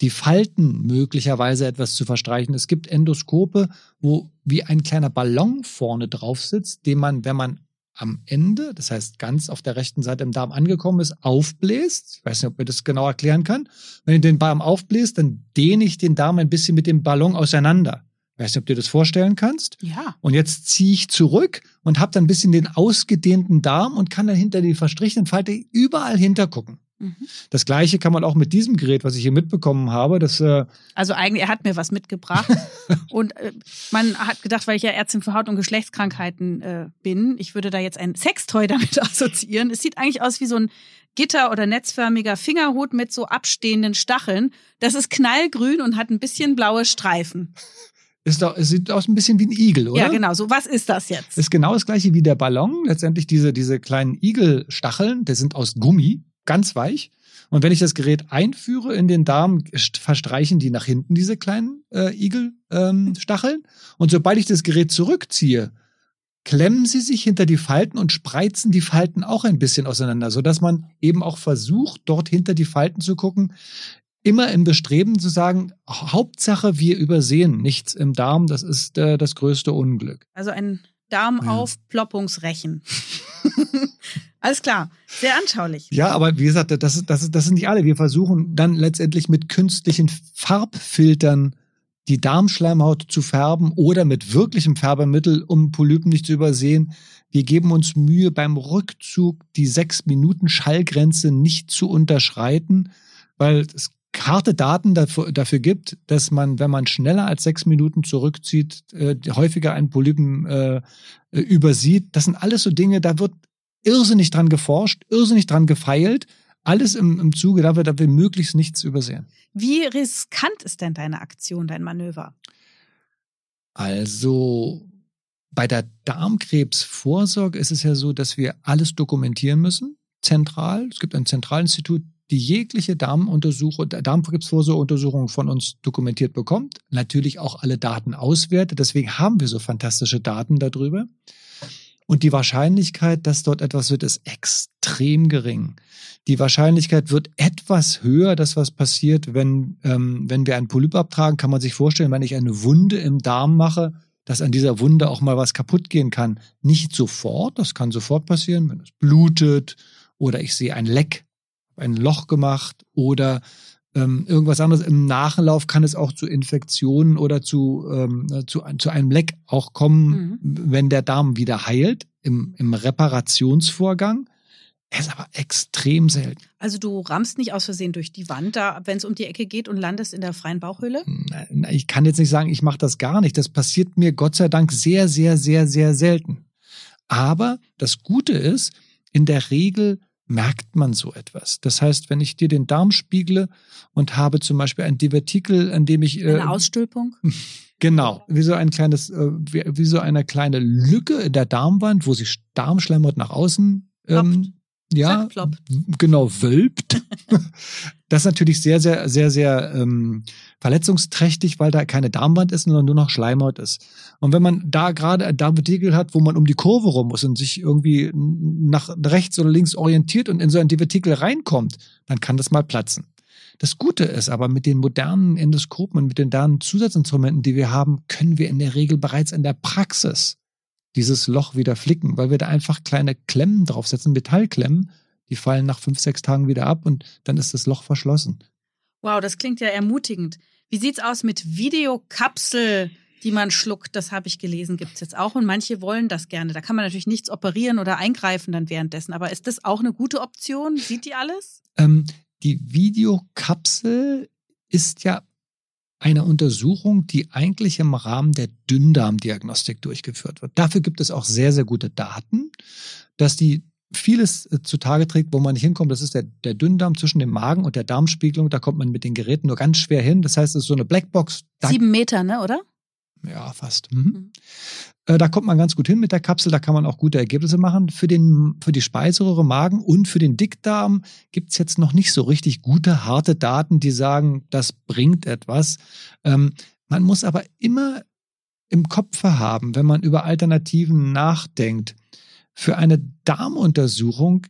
die Falten möglicherweise etwas zu verstreichen. Es gibt Endoskope, wo wie ein kleiner Ballon vorne drauf sitzt, den man, wenn man am Ende, das heißt ganz auf der rechten Seite im Darm angekommen ist, aufbläst. Ich weiß nicht, ob man das genau erklären kann. Wenn ich den Darm aufbläst, dann dehne ich den Darm ein bisschen mit dem Ballon auseinander. Weißt du, ob du dir das vorstellen kannst? Ja. Und jetzt ziehe ich zurück und habe dann ein bisschen den ausgedehnten Darm und kann dann hinter die verstrichenen Falte überall hintergucken. Mhm. Das gleiche kann man auch mit diesem Gerät, was ich hier mitbekommen habe. Das, äh also eigentlich, er hat mir was mitgebracht. und äh, man hat gedacht, weil ich ja Ärztin für Haut- und Geschlechtskrankheiten äh, bin, ich würde da jetzt ein Sextoy damit assoziieren. Es sieht eigentlich aus wie so ein Gitter- oder netzförmiger Fingerhut mit so abstehenden Stacheln. Das ist knallgrün und hat ein bisschen blaue Streifen. Ist doch, es sieht aus ein bisschen wie ein Igel, oder? Ja, genau. So, was ist das jetzt? Ist genau das gleiche wie der Ballon. Letztendlich diese, diese kleinen Igelstacheln, die sind aus Gummi, ganz weich. Und wenn ich das Gerät einführe in den Darm, verstreichen die nach hinten diese kleinen äh, Igelstacheln. Ähm, und sobald ich das Gerät zurückziehe, klemmen sie sich hinter die Falten und spreizen die Falten auch ein bisschen auseinander, sodass man eben auch versucht, dort hinter die Falten zu gucken immer im Bestreben zu sagen, Hauptsache wir übersehen nichts im Darm, das ist äh, das größte Unglück. Also ein Darmaufploppungsrechen. Alles klar, sehr anschaulich. Ja, aber wie gesagt, das, ist, das, ist, das sind nicht alle. Wir versuchen dann letztendlich mit künstlichen Farbfiltern die Darmschleimhaut zu färben oder mit wirklichem Färbemittel, um Polypen nicht zu übersehen. Wir geben uns Mühe, beim Rückzug die sechs Minuten Schallgrenze nicht zu unterschreiten, weil es harte Daten dafür, dafür gibt, dass man, wenn man schneller als sechs Minuten zurückzieht, äh, häufiger einen Polypen äh, äh, übersieht. Das sind alles so Dinge, da wird irrsinnig dran geforscht, irrsinnig dran gefeilt. Alles im, im Zuge dafür, dass wir möglichst nichts übersehen. Wie riskant ist denn deine Aktion, dein Manöver? Also bei der Darmkrebsvorsorge ist es ja so, dass wir alles dokumentieren müssen, zentral. Es gibt ein Zentralinstitut, die jegliche Darmuntersuchung, Darmkrebsvorsorgeuntersuchung von uns dokumentiert bekommt, natürlich auch alle Daten auswertet. Deswegen haben wir so fantastische Daten darüber. Und die Wahrscheinlichkeit, dass dort etwas wird, ist extrem gering. Die Wahrscheinlichkeit wird etwas höher, dass was passiert, wenn, ähm, wenn wir einen Polyp abtragen, kann man sich vorstellen, wenn ich eine Wunde im Darm mache, dass an dieser Wunde auch mal was kaputt gehen kann. Nicht sofort, das kann sofort passieren, wenn es blutet oder ich sehe ein Leck ein Loch gemacht oder ähm, irgendwas anderes. Im Nachlauf kann es auch zu Infektionen oder zu, ähm, zu, zu einem Leck auch kommen, mhm. wenn der Darm wieder heilt, im, im Reparationsvorgang. Er ist aber extrem selten. Also du rammst nicht aus Versehen durch die Wand, da, wenn es um die Ecke geht und landest in der freien Bauchhöhle? Ich kann jetzt nicht sagen, ich mache das gar nicht. Das passiert mir Gott sei Dank sehr, sehr, sehr, sehr selten. Aber das Gute ist, in der Regel merkt man so etwas. Das heißt, wenn ich dir den Darm spiegle und habe zum Beispiel ein Divertikel, an dem ich... Äh, eine Ausstülpung? Genau, wie so ein kleines, äh, wie, wie, so eine kleine Lücke in der Darmwand, wo sich Darmschleimhaut nach außen ähm, ja, genau, wölbt. das ist natürlich sehr, sehr, sehr, sehr ähm, verletzungsträchtig, weil da keine Darmwand ist, sondern nur noch Schleimhaut ist. Und wenn man da gerade ein Darmvetikel hat, wo man um die Kurve rum muss und sich irgendwie nach rechts oder links orientiert und in so ein Divertikel reinkommt, dann kann das mal platzen. Das Gute ist aber, mit den modernen Endoskopen und mit den modernen Zusatzinstrumenten, die wir haben, können wir in der Regel bereits in der Praxis dieses Loch wieder flicken, weil wir da einfach kleine Klemmen draufsetzen, Metallklemmen, die fallen nach fünf, sechs Tagen wieder ab und dann ist das Loch verschlossen. Wow, das klingt ja ermutigend. Wie sieht's aus mit Videokapsel, die man schluckt? Das habe ich gelesen, gibt's jetzt auch und manche wollen das gerne. Da kann man natürlich nichts operieren oder eingreifen dann währenddessen. Aber ist das auch eine gute Option? Sieht die alles? Ähm, die Videokapsel ist ja eine Untersuchung, die eigentlich im Rahmen der Dünndarmdiagnostik durchgeführt wird. Dafür gibt es auch sehr, sehr gute Daten, dass die vieles äh, zutage trägt, wo man nicht hinkommt. Das ist der, der Dünndarm zwischen dem Magen und der Darmspiegelung. Da kommt man mit den Geräten nur ganz schwer hin. Das heißt, es ist so eine Blackbox. Sieben Meter, ne, oder? Ja, fast. Mhm. Mhm. Äh, da kommt man ganz gut hin mit der Kapsel, da kann man auch gute Ergebnisse machen. Für, den, für die Speiseröhre, Magen und für den Dickdarm gibt es jetzt noch nicht so richtig gute, harte Daten, die sagen, das bringt etwas. Ähm, man muss aber immer im Kopf haben, wenn man über Alternativen nachdenkt. Für eine Darmuntersuchung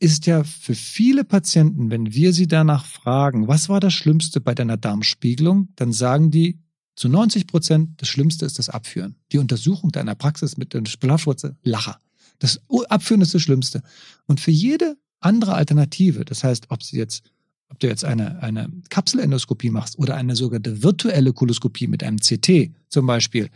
ist ja für viele Patienten, wenn wir sie danach fragen, was war das Schlimmste bei deiner Darmspiegelung, dann sagen die, zu 90 Prozent das Schlimmste ist das Abführen. Die Untersuchung deiner Praxis mit der Schlafwurzel, Lacher. Das Abführen ist das Schlimmste. Und für jede andere Alternative, das heißt, ob sie jetzt, ob du jetzt eine, eine Kapselendoskopie machst oder eine sogenannte virtuelle Koloskopie mit einem CT zum Beispiel,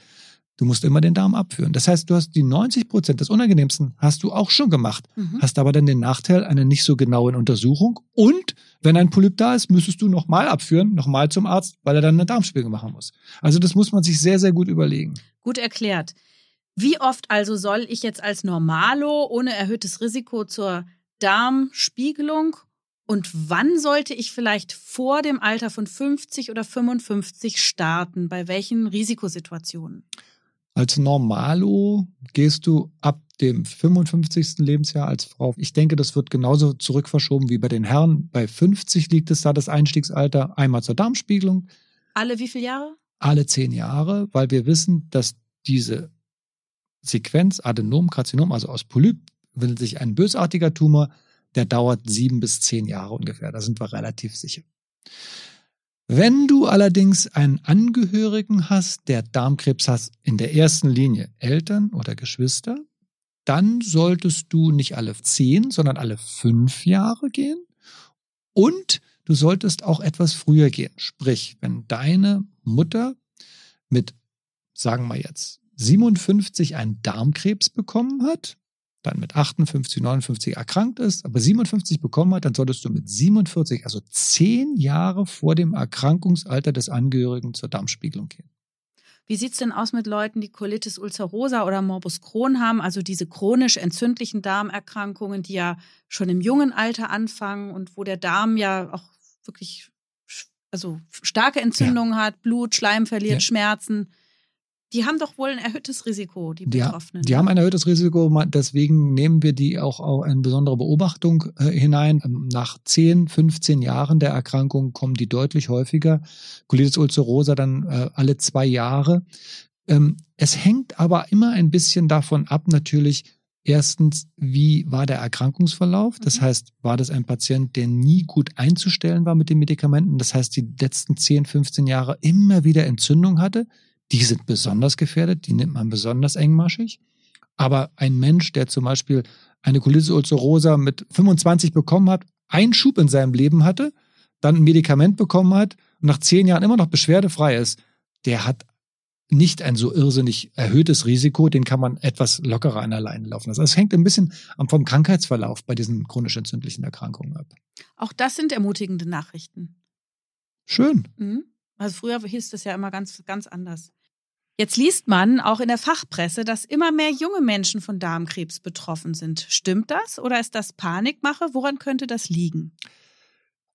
Du musst immer den Darm abführen. Das heißt, du hast die 90 Prozent des Unangenehmsten hast du auch schon gemacht. Mhm. Hast aber dann den Nachteil einer nicht so genauen Untersuchung. Und wenn ein Polyp da ist, müsstest du nochmal abführen, nochmal zum Arzt, weil er dann eine Darmspiegelung machen muss. Also das muss man sich sehr, sehr gut überlegen. Gut erklärt. Wie oft also soll ich jetzt als Normalo ohne erhöhtes Risiko zur Darmspiegelung und wann sollte ich vielleicht vor dem Alter von 50 oder 55 starten? Bei welchen Risikosituationen? Als Normalo gehst du ab dem 55. Lebensjahr als Frau. Ich denke, das wird genauso zurückverschoben wie bei den Herren. Bei 50 liegt es da das Einstiegsalter einmal zur Darmspiegelung. Alle wie viele Jahre? Alle zehn Jahre, weil wir wissen, dass diese Sequenz Adenom, Karzinom, also aus Polyp, will sich ein bösartiger Tumor, der dauert sieben bis zehn Jahre ungefähr. Da sind wir relativ sicher. Wenn du allerdings einen Angehörigen hast, der Darmkrebs hat, in der ersten Linie Eltern oder Geschwister, dann solltest du nicht alle zehn, sondern alle fünf Jahre gehen. Und du solltest auch etwas früher gehen. Sprich, wenn deine Mutter mit, sagen wir jetzt, 57 einen Darmkrebs bekommen hat, dann mit 58, 59 erkrankt ist, aber 57 bekommen hat, dann solltest du mit 47, also zehn Jahre vor dem Erkrankungsalter des Angehörigen zur Darmspiegelung gehen. Wie sieht es denn aus mit Leuten, die Colitis ulcerosa oder Morbus Crohn haben, also diese chronisch entzündlichen Darmerkrankungen, die ja schon im jungen Alter anfangen und wo der Darm ja auch wirklich also starke Entzündungen ja. hat, Blut, Schleim verliert, ja. Schmerzen. Die haben doch wohl ein erhöhtes Risiko, die Betroffenen. Die, die haben ein erhöhtes Risiko, deswegen nehmen wir die auch, auch in besondere Beobachtung äh, hinein. Ähm, nach 10, 15 Jahren der Erkrankung kommen die deutlich häufiger. Colitis ulcerosa dann äh, alle zwei Jahre. Ähm, es hängt aber immer ein bisschen davon ab, natürlich, Erstens, wie war der Erkrankungsverlauf? Das mhm. heißt, war das ein Patient, der nie gut einzustellen war mit den Medikamenten? Das heißt, die letzten 10, 15 Jahre immer wieder Entzündung hatte? Die sind besonders gefährdet, die nimmt man besonders engmaschig. Aber ein Mensch, der zum Beispiel eine Colitis ulcerosa mit 25 bekommen hat, einen Schub in seinem Leben hatte, dann ein Medikament bekommen hat und nach zehn Jahren immer noch beschwerdefrei ist, der hat nicht ein so irrsinnig erhöhtes Risiko, den kann man etwas lockerer an der Leine laufen lassen. Also es hängt ein bisschen vom Krankheitsverlauf bei diesen chronisch entzündlichen Erkrankungen ab. Auch das sind ermutigende Nachrichten. Schön. Mhm. Also früher hieß das ja immer ganz, ganz anders. Jetzt liest man auch in der Fachpresse, dass immer mehr junge Menschen von Darmkrebs betroffen sind. Stimmt das oder ist das Panikmache? Woran könnte das liegen?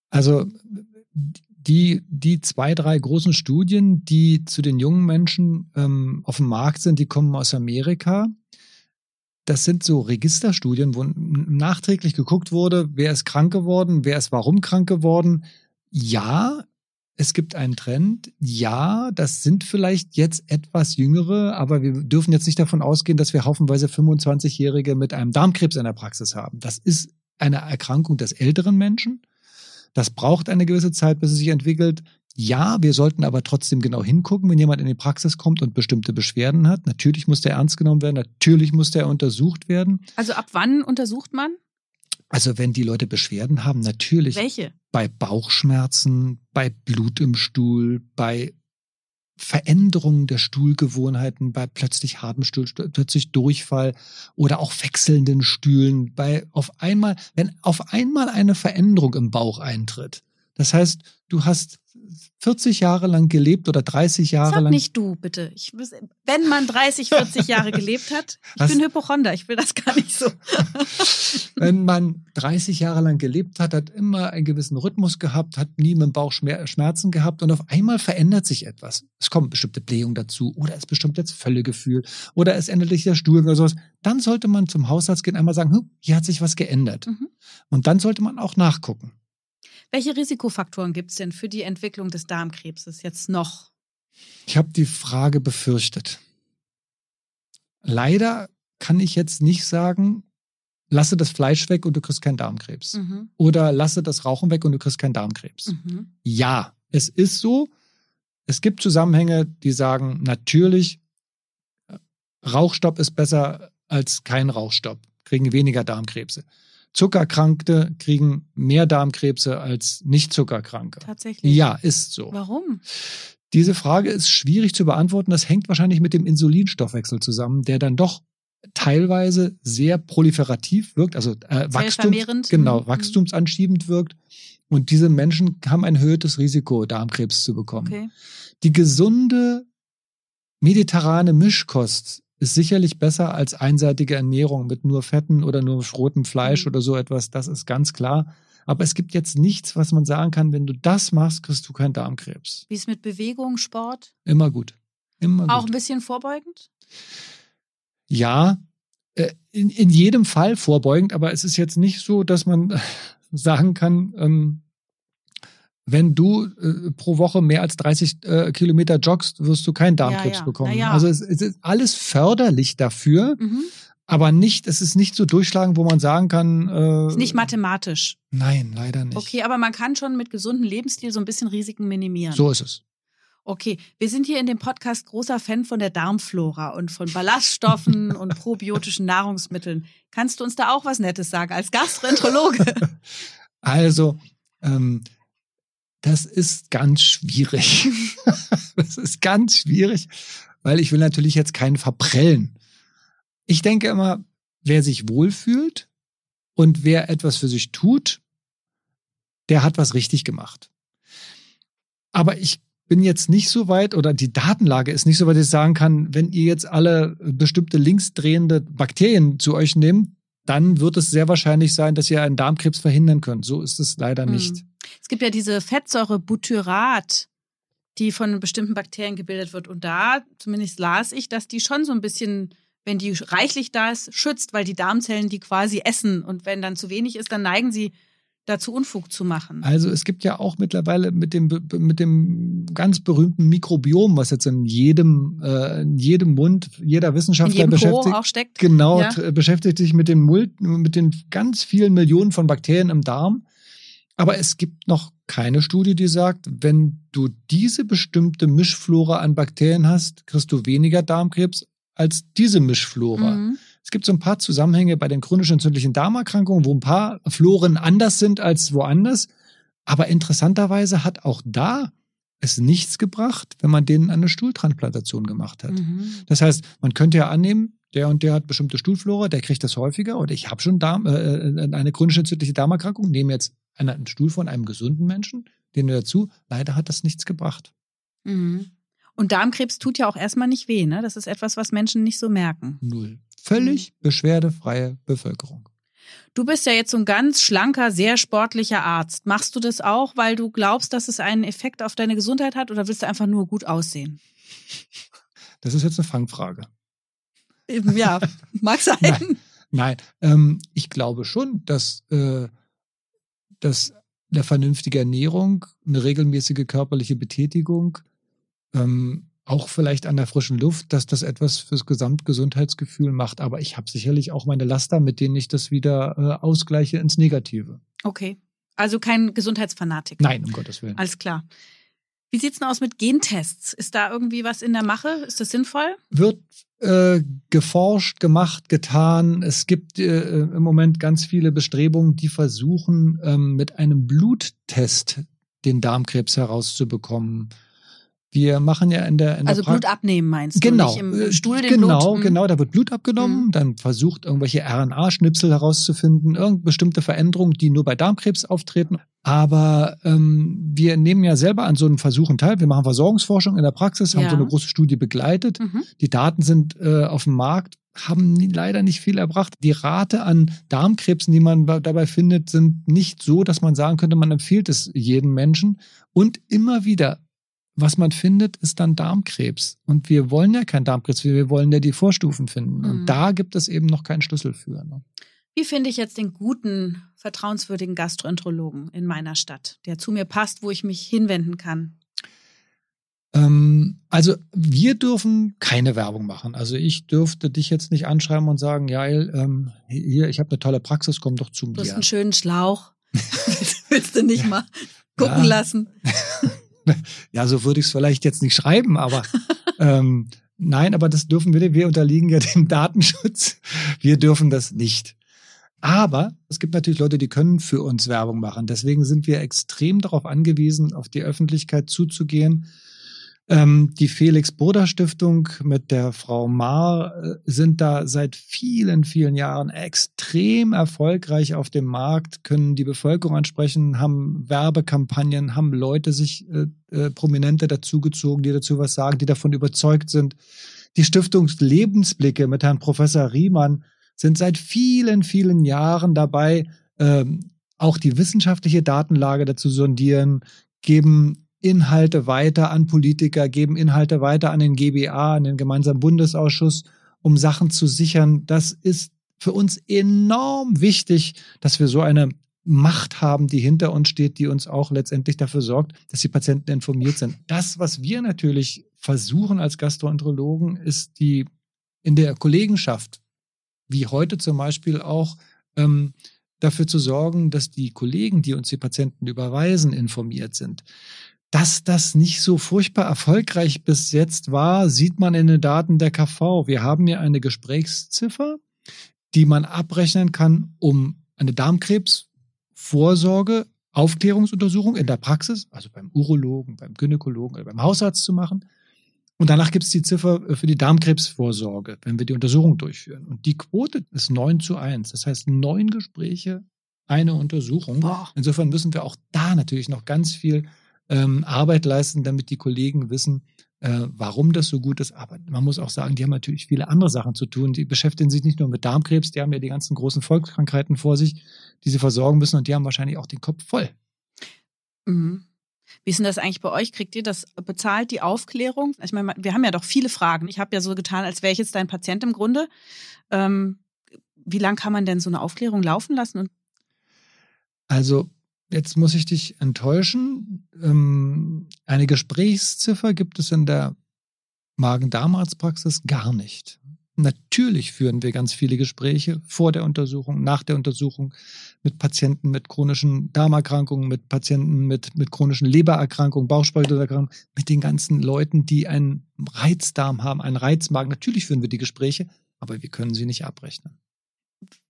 Also die, die zwei, drei großen Studien, die zu den jungen Menschen ähm, auf dem Markt sind, die kommen aus Amerika. Das sind so Registerstudien, wo nachträglich geguckt wurde, wer ist krank geworden, wer ist warum krank geworden. Ja, es gibt einen Trend. Ja, das sind vielleicht jetzt etwas jüngere, aber wir dürfen jetzt nicht davon ausgehen, dass wir haufenweise 25-Jährige mit einem Darmkrebs in der Praxis haben. Das ist eine Erkrankung des älteren Menschen. Das braucht eine gewisse Zeit, bis es sich entwickelt. Ja, wir sollten aber trotzdem genau hingucken, wenn jemand in die Praxis kommt und bestimmte Beschwerden hat. Natürlich muss der ernst genommen werden, natürlich muss der untersucht werden. Also ab wann untersucht man? Also wenn die Leute Beschwerden haben, natürlich. Welche? Bei Bauchschmerzen, bei Blut im Stuhl, bei Veränderungen der Stuhlgewohnheiten, bei plötzlich hartem Stuhl, plötzlich Durchfall oder auch wechselnden Stühlen, bei auf einmal, wenn auf einmal eine Veränderung im Bauch eintritt. Das heißt, du hast 40 Jahre lang gelebt oder 30 Jahre Sag lang. nicht du, bitte. Ich, wenn man 30, 40 Jahre gelebt hat, ich Was? bin Hypochonder, ich will das gar nicht so. wenn man 30 Jahre lang gelebt hat, hat immer einen gewissen Rhythmus gehabt, hat nie mit dem Bauch Schmerzen gehabt und auf einmal verändert sich etwas. Es kommt bestimmte Blähung dazu oder es bestimmt jetzt Völlegefühl oder es ändert sich der Stuhl oder sowas. Dann sollte man zum Hausarzt gehen, einmal sagen, hm, hier hat sich was geändert. Mhm. Und dann sollte man auch nachgucken. Welche Risikofaktoren gibt es denn für die Entwicklung des Darmkrebses jetzt noch? Ich habe die Frage befürchtet. Leider kann ich jetzt nicht sagen, lasse das Fleisch weg und du kriegst keinen Darmkrebs. Mhm. Oder lasse das Rauchen weg und du kriegst keinen Darmkrebs. Mhm. Ja, es ist so. Es gibt Zusammenhänge, die sagen, natürlich, Rauchstopp ist besser als kein Rauchstopp, kriegen weniger Darmkrebse. Zuckerkrankte kriegen mehr Darmkrebse als nicht Zuckerkranke. Tatsächlich. Ja, ist so. Warum? Diese Frage ist schwierig zu beantworten. Das hängt wahrscheinlich mit dem Insulinstoffwechsel zusammen, der dann doch teilweise sehr proliferativ wirkt, also äh, Wachstums, genau, mhm. wachstumsanschiebend wirkt. Und diese Menschen haben ein erhöhtes Risiko, Darmkrebs zu bekommen. Okay. Die gesunde mediterrane Mischkost ist sicherlich besser als einseitige Ernährung mit nur Fetten oder nur rotem Fleisch mhm. oder so etwas. Das ist ganz klar. Aber es gibt jetzt nichts, was man sagen kann, wenn du das machst, kriegst du keinen Darmkrebs. Wie ist mit Bewegung, Sport? Immer gut. Immer Auch gut. ein bisschen vorbeugend? Ja, äh, in, in jedem Fall vorbeugend, aber es ist jetzt nicht so, dass man sagen kann, ähm, wenn du äh, pro Woche mehr als 30 äh, Kilometer joggst, wirst du keinen Darmkrebs ja, ja. bekommen. Ja. Also es, es, ist alles förderlich dafür, mhm. aber nicht, es ist nicht so durchschlagen, wo man sagen kann. Äh, ist nicht mathematisch. Nein, leider nicht. Okay, aber man kann schon mit gesundem Lebensstil so ein bisschen Risiken minimieren. So ist es. Okay, wir sind hier in dem Podcast großer Fan von der Darmflora und von Ballaststoffen und probiotischen Nahrungsmitteln. Kannst du uns da auch was Nettes sagen als Gastroenterologe? Also, ähm, das ist ganz schwierig. das ist ganz schwierig, weil ich will natürlich jetzt keinen verprellen. Ich denke immer, wer sich wohlfühlt und wer etwas für sich tut, der hat was richtig gemacht. Aber ich bin jetzt nicht so weit oder die Datenlage ist nicht so weit, dass ich sagen kann, wenn ihr jetzt alle bestimmte linksdrehende Bakterien zu euch nehmt, dann wird es sehr wahrscheinlich sein, dass ihr einen Darmkrebs verhindern könnt. So ist es leider hm. nicht. Es gibt ja diese Fettsäure Butyrat, die von bestimmten Bakterien gebildet wird. Und da, zumindest las ich, dass die schon so ein bisschen, wenn die reichlich da ist, schützt, weil die Darmzellen die quasi essen. Und wenn dann zu wenig ist, dann neigen sie dazu Unfug zu machen. Also es gibt ja auch mittlerweile mit dem mit dem ganz berühmten Mikrobiom, was jetzt in jedem äh, in jedem Mund jeder Wissenschaftler in beschäftigt, auch steckt. genau ja. beschäftigt sich mit den mit den ganz vielen Millionen von Bakterien im Darm. Aber es gibt noch keine Studie, die sagt, wenn du diese bestimmte Mischflora an Bakterien hast, kriegst du weniger Darmkrebs als diese Mischflora. Mhm. Es gibt so ein paar Zusammenhänge bei den chronisch entzündlichen Darmerkrankungen, wo ein paar Floren anders sind als woanders. Aber interessanterweise hat auch da es nichts gebracht, wenn man denen eine Stuhltransplantation gemacht hat. Mhm. Das heißt, man könnte ja annehmen, der und der hat bestimmte Stuhlflora, der kriegt das häufiger oder ich habe schon Darm, äh, äh eine chronisch entzündliche Darmerkrankung, nehme jetzt einen Stuhl von einem gesunden Menschen, den dazu. Leider hat das nichts gebracht. Mhm. Und Darmkrebs tut ja auch erstmal nicht weh, ne? Das ist etwas, was Menschen nicht so merken. Null. Völlig beschwerdefreie Bevölkerung. Du bist ja jetzt so ein ganz schlanker, sehr sportlicher Arzt. Machst du das auch, weil du glaubst, dass es einen Effekt auf deine Gesundheit hat oder willst du einfach nur gut aussehen? Das ist jetzt eine Fangfrage. Ja, mag sein. Nein, nein. Ähm, ich glaube schon, dass, äh, dass eine vernünftige Ernährung, eine regelmäßige körperliche Betätigung, ähm, auch vielleicht an der frischen Luft, dass das etwas fürs Gesamtgesundheitsgefühl macht. Aber ich habe sicherlich auch meine Laster, mit denen ich das wieder äh, ausgleiche ins Negative. Okay. Also kein Gesundheitsfanatik. Nein, um Gottes Willen. Alles klar. Wie sieht's denn aus mit Gentests? Ist da irgendwie was in der Mache? Ist das sinnvoll? Wird äh, geforscht, gemacht, getan. Es gibt äh, im Moment ganz viele Bestrebungen, die versuchen, ähm, mit einem Bluttest den Darmkrebs herauszubekommen. Wir machen ja in der, in also der Blut abnehmen meinst genau, du? Nicht im Stuhl den genau, Blut? genau. Da wird Blut abgenommen, Mhm. dann versucht irgendwelche RNA-Schnipsel herauszufinden, irgendeine bestimmte Veränderungen, die nur bei Darmkrebs auftreten. Aber ähm, wir nehmen ja selber an so einen Versuchen teil. Wir machen Versorgungsforschung in der Praxis, haben Ja. so eine große Studie begleitet. Mhm. Die Daten sind äh, auf dem Markt, haben leider nicht viel erbracht. Die Rate an Darmkrebsen, die man dabei findet, sind nicht so, dass man sagen könnte, man empfiehlt es jedem Menschen. Und immer wieder, was man findet, ist dann Darmkrebs. Und wir wollen ja keinen Darmkrebs, wir wollen ja die Vorstufen finden. Mhm. Und da gibt es eben noch keinen Schlüssel für. Ne? Wie finde ich jetzt den guten, vertrauenswürdigen Gastroenterologen in meiner Stadt, der zu mir passt, wo ich mich hinwenden kann? Ähm, also wir dürfen keine Werbung machen. Also ich dürfte dich jetzt nicht anschreiben und sagen, ja, ähm, hier, ich habe eine tolle Praxis, komm doch zu Du hast mir. einen schönen Schlauch. Willst du nicht mal gucken Ja. lassen? Ja, so würde ich es vielleicht jetzt nicht schreiben, aber ähm, nein, aber das dürfen wir, wir unterliegen ja dem Datenschutz. Wir dürfen das nicht. Aber es gibt natürlich Leute, die können für uns Werbung machen. Deswegen sind wir extrem darauf angewiesen, auf die Öffentlichkeit zuzugehen. Ähm, die Felix Boda Stiftung mit der Frau Maar äh, sind da seit vielen, vielen Jahren extrem erfolgreich auf dem Markt, können die Bevölkerung ansprechen, haben Werbekampagnen, haben Leute sich, äh, äh, Prominente dazugezogen, die dazu was sagen, die davon überzeugt sind. Die Stiftung Lebensblicke mit Herrn Professor Riemann sind seit vielen, vielen Jahren dabei, ähm, auch die wissenschaftliche Datenlage dazu sondieren, geben Inhalte weiter an Politiker, geben Inhalte weiter an den GBA, an den gemeinsamen Bundesausschuss, um Sachen zu sichern. Das ist für uns enorm wichtig, dass wir so eine Macht haben, die hinter uns steht, die uns auch letztendlich dafür sorgt, dass die Patienten informiert sind. Das, was wir natürlich versuchen als Gastroenterologen, ist die in der Kollegenschaft, wie heute zum Beispiel auch, ähm, dafür zu sorgen, dass die Kollegen, die uns die Patienten überweisen, informiert sind. Dass das nicht so furchtbar erfolgreich bis jetzt war, sieht man in den Daten der KV. Wir haben hier eine Gesprächsziffer, die man abrechnen kann, um eine Darmkrebsvorsorge, Aufklärungsuntersuchung in der Praxis, also beim Urologen, beim Gynäkologen oder beim Hausarzt zu machen. Und danach gibt es die Ziffer für die Darmkrebsvorsorge, wenn wir die Untersuchung durchführen. Und die Quote ist 9 zu 1. Das heißt, neun Gespräche, eine Untersuchung. Boah. Insofern müssen wir auch da natürlich noch ganz viel ähm, Arbeit leisten, damit die Kollegen wissen, äh, warum das so gut ist. Aber man muss auch sagen, die haben natürlich viele andere Sachen zu tun. Die beschäftigen sich nicht nur mit Darmkrebs, die haben ja die ganzen großen Volkskrankheiten vor sich, die sie versorgen müssen und die haben wahrscheinlich auch den Kopf voll. Mhm. Wie ist denn das eigentlich bei euch? Kriegt ihr das bezahlt, die Aufklärung? Ich meine, wir haben ja doch viele Fragen. Ich habe ja so getan, als wäre ich jetzt dein Patient im Grunde. Ähm, wie lang kann man denn so eine Aufklärung laufen lassen? Also jetzt muss ich dich enttäuschen. Ähm, eine Gesprächsziffer gibt es in der Magen-Darm-Arztpraxis gar nicht. Natürlich führen wir ganz viele Gespräche vor der Untersuchung, nach der Untersuchung mit Patienten mit chronischen Darmerkrankungen, mit Patienten mit, mit chronischen Lebererkrankungen, Bauchspeichelerkrankungen, mit den ganzen Leuten, die einen Reizdarm haben, einen Reizmagen. Natürlich führen wir die Gespräche, aber wir können sie nicht abrechnen.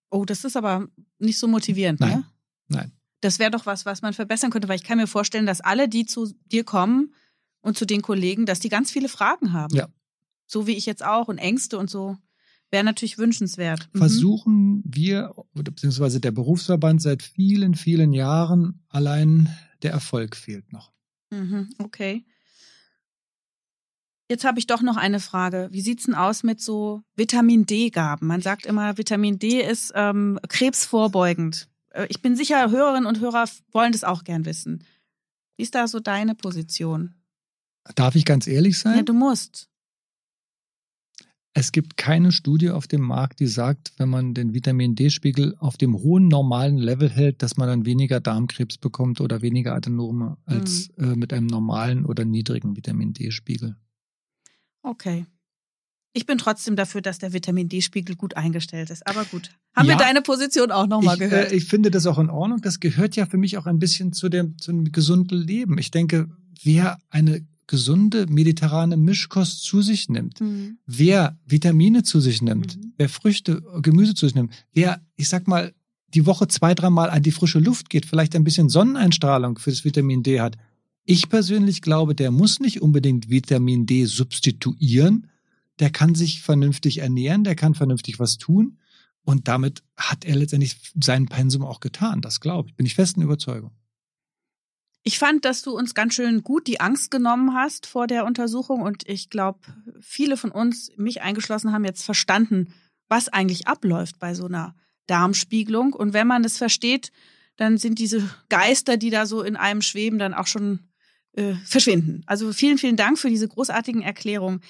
oh, das ist aber nicht so motivierend, Nein. ne? Nein. Das wäre doch was, was man verbessern könnte, weil ich kann mir vorstellen, dass alle, die zu dir kommen und zu den Kollegen, dass die ganz viele Fragen haben. Ja. So wie ich jetzt auch und Ängste und so. Wäre natürlich wünschenswert. Mhm. versuchen wir, beziehungsweise der Berufsverband seit vielen, vielen Jahren, allein der Erfolg fehlt noch. Mhm, okay. Jetzt habe ich doch noch eine Frage. Wie sieht's denn aus mit so Vitamin D-Gaben? Man sagt immer, Vitamin D ist ähm, krebsvorbeugend. Äh, ich bin sicher, Hörerinnen und Hörer wollen das auch gern wissen. Wie ist da so deine Position? Darf ich ganz ehrlich sein? Ja, du musst. Es gibt keine Studie auf dem Markt, die sagt, wenn man den Vitamin D-Spiegel auf dem hohen normalen Level hält, dass man dann weniger Darmkrebs bekommt oder weniger Adenome als mhm. äh, mit einem normalen oder niedrigen Vitamin D-Spiegel. Okay. Ich bin trotzdem dafür, dass der Vitamin D-Spiegel gut eingestellt ist. Aber gut. Haben ja, wir deine Position auch nochmal gehört? Äh, ich finde das auch in Ordnung. Das gehört ja für mich auch ein bisschen zu dem, zu dem gesunden Leben. Ich denke, wer eine gesunde mediterrane Mischkost zu sich nimmt, mhm. wer Vitamine zu sich nimmt, mhm. wer Früchte, Gemüse zu sich nimmt, wer, ich sag mal, die Woche zwei, dreimal an die frische Luft geht, vielleicht ein bisschen Sonneneinstrahlung für das Vitamin D hat. Ich persönlich glaube, der muss nicht unbedingt Vitamin D substituieren. Der kann sich vernünftig ernähren, der kann vernünftig was tun. Und damit hat er letztendlich sein Pensum auch getan. Das glaube ich. Bin ich festen Überzeugung. Ich fand, dass du uns ganz schön gut die Angst genommen hast vor der Untersuchung und ich glaube, viele von uns, mich eingeschlossen, haben jetzt verstanden, was eigentlich abläuft bei so einer Darmspiegelung. Und wenn man es versteht, dann sind diese Geister, die da so in einem schweben, dann auch schon äh, verschwinden. Also vielen, vielen Dank für diese großartigen Erklärungen.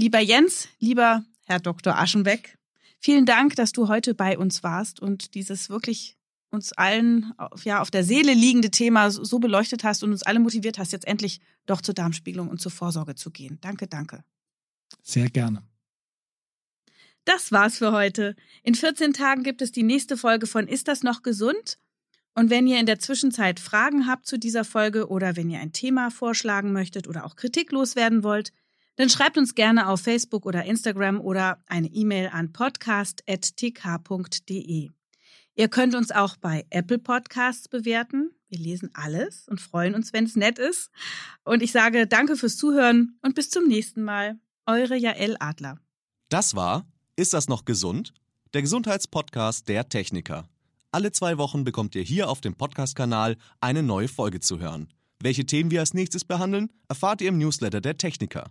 Lieber Jens, lieber Herr Dr. Aschenbeck, vielen Dank, dass du heute bei uns warst und dieses wirklich uns allen ja auf der Seele liegende Thema so beleuchtet hast und uns alle motiviert hast, jetzt endlich doch zur Darmspiegelung und zur Vorsorge zu gehen. Danke, danke. Sehr gerne. Das war's für heute. In 14 Tagen gibt es die nächste Folge von Ist das noch gesund? Und wenn ihr in der Zwischenzeit Fragen habt zu dieser Folge oder wenn ihr ein Thema vorschlagen möchtet oder auch Kritik loswerden wollt, dann schreibt uns gerne auf Facebook oder Instagram oder eine E-Mail an podcast.tk.de. Ihr könnt uns auch bei Apple Podcasts bewerten. Wir lesen alles und freuen uns, wenn es nett ist. Und ich sage danke fürs Zuhören und bis zum nächsten Mal. Eure Jael Adler. Das war Ist das noch gesund? Der Gesundheitspodcast der Techniker. Alle zwei Wochen bekommt ihr hier auf dem Podcast-Kanal eine neue Folge zu hören. Welche Themen wir als nächstes behandeln, erfahrt ihr im Newsletter der Techniker.